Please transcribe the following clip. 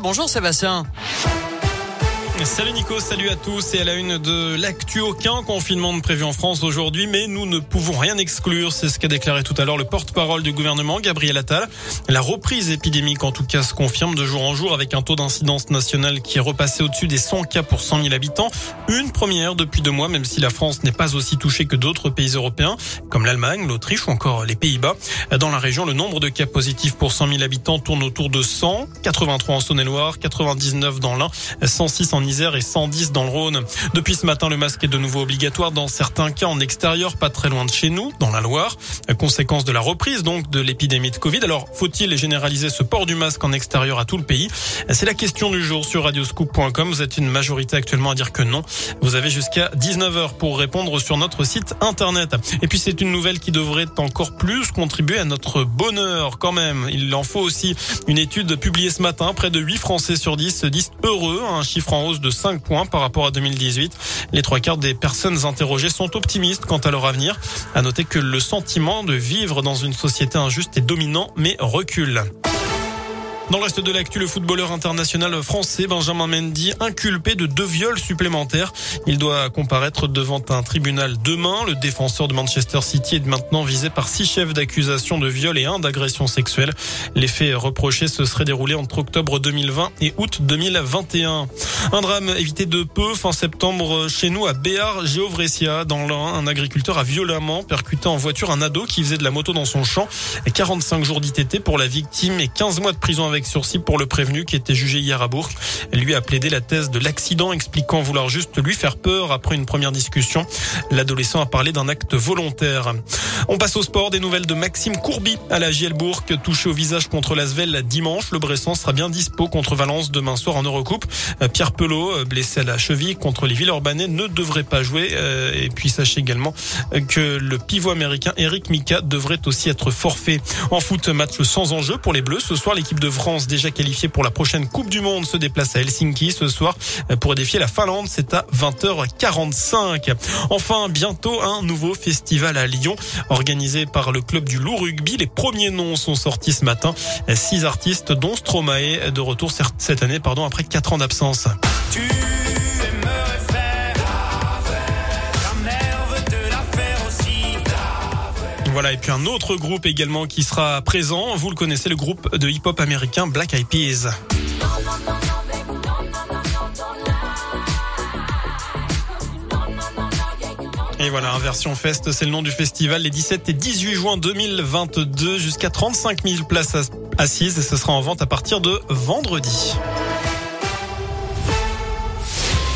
Bonjour Sébastien. Salut Nico, salut à tous et à la une de l'actu. Aucun confinement de prévu en France aujourd'hui, mais nous ne pouvons rien exclure. C'est ce qu'a déclaré tout à l'heure le porte-parole du gouvernement, Gabriel Attal. La reprise épidémique, en tout cas, se confirme de jour en jour avec un taux d'incidence nationale qui est repassé au-dessus des 100 cas pour 100 000 habitants. Une première depuis deux mois, même si la France n'est pas aussi touchée que d'autres pays européens, comme l'Allemagne, l'Autriche ou encore les Pays-Bas. Dans la région, le nombre de cas positifs pour 100 000 habitants tourne autour de 100, 83 en Saône-et-Loire, 99 dans l'Ain, 106 en Isère et 110 dans le Rhône. Depuis ce matin, le masque est de nouveau obligatoire dans certains cas en extérieur, pas très loin de chez nous, dans la Loire. Conséquence de la reprise donc de l'épidémie de Covid. Alors, faut-il généraliser ce port du masque en extérieur à tout le pays? C'est la question du jour sur radioscoop.com. Vous êtes une majorité actuellement à dire que non. Vous avez jusqu'à 19h pour répondre sur notre site internet. Et puis c'est une nouvelle qui devrait encore plus contribuer à notre bonheur quand même. Il en faut aussi une étude publiée ce matin. Près de 8 Français sur 10 se disent heureux, un chiffre en hausse de 5 points par rapport à 2018. Les trois quarts des personnes interrogées sont optimistes quant à leur avenir. À noter que le sentiment de vivre dans une société injuste est dominant mais recule. Dans le reste de l'actu, le footballeur international français Benjamin Mendy inculpé de deux viols supplémentaires. Il doit comparaître devant un tribunal demain. Le défenseur de Manchester City est maintenant visé par six chefs d'accusation de viol et un d'agression sexuelle. Les faits reprochés se seraient déroulés entre octobre 2020 et août 2021. Un drame évité de peu fin septembre chez nous à Béar, Géovressia, dans l'Ain. Un agriculteur a violemment percuté en voiture un ado qui faisait de la moto dans son champ. 45 jours d'ITT pour la victime et 15 mois de prison avec sursis pour le prévenu qui était jugé hier à Bourg. Lui a plaidé la thèse de l'accident, expliquant vouloir juste lui faire peur après une première discussion. L'adolescent a parlé d'un acte volontaire. On passe au sport. Des nouvelles de Maxime Courby à la JL Bourg, touché au visage contre l'Asvel dimanche. Le Bressan sera bien dispo contre Valence demain soir en Eurocoupe. Pierre Pelot, blessé à la cheville contre les Villeurbanais, ne devrait pas jouer. Euh, et puis sachez également que le pivot américain Eric Mika devrait aussi être forfait. En foot, match sans enjeu pour les Bleus. Ce soir, l'équipe de France France, déjà qualifiée pour la prochaine Coupe du Monde, se déplace à Helsinki ce soir pour défier la Finlande. C'est à 20h45. Enfin, bientôt un nouveau festival à Lyon, organisé par le club du loup rugby. Les premiers noms sont sortis ce matin. Six artistes, dont Stromae, de retour cette année, pardon, après quatre ans d'absence. Voilà, et puis un autre groupe également qui sera présent. Vous le connaissez, le groupe de hip-hop américain Black Eyed Peas. Et voilà, Inversion Fest, c'est le nom du festival les 17 et 18 juin 2022 jusqu'à 35 000 places assises et ce sera en vente à partir de vendredi.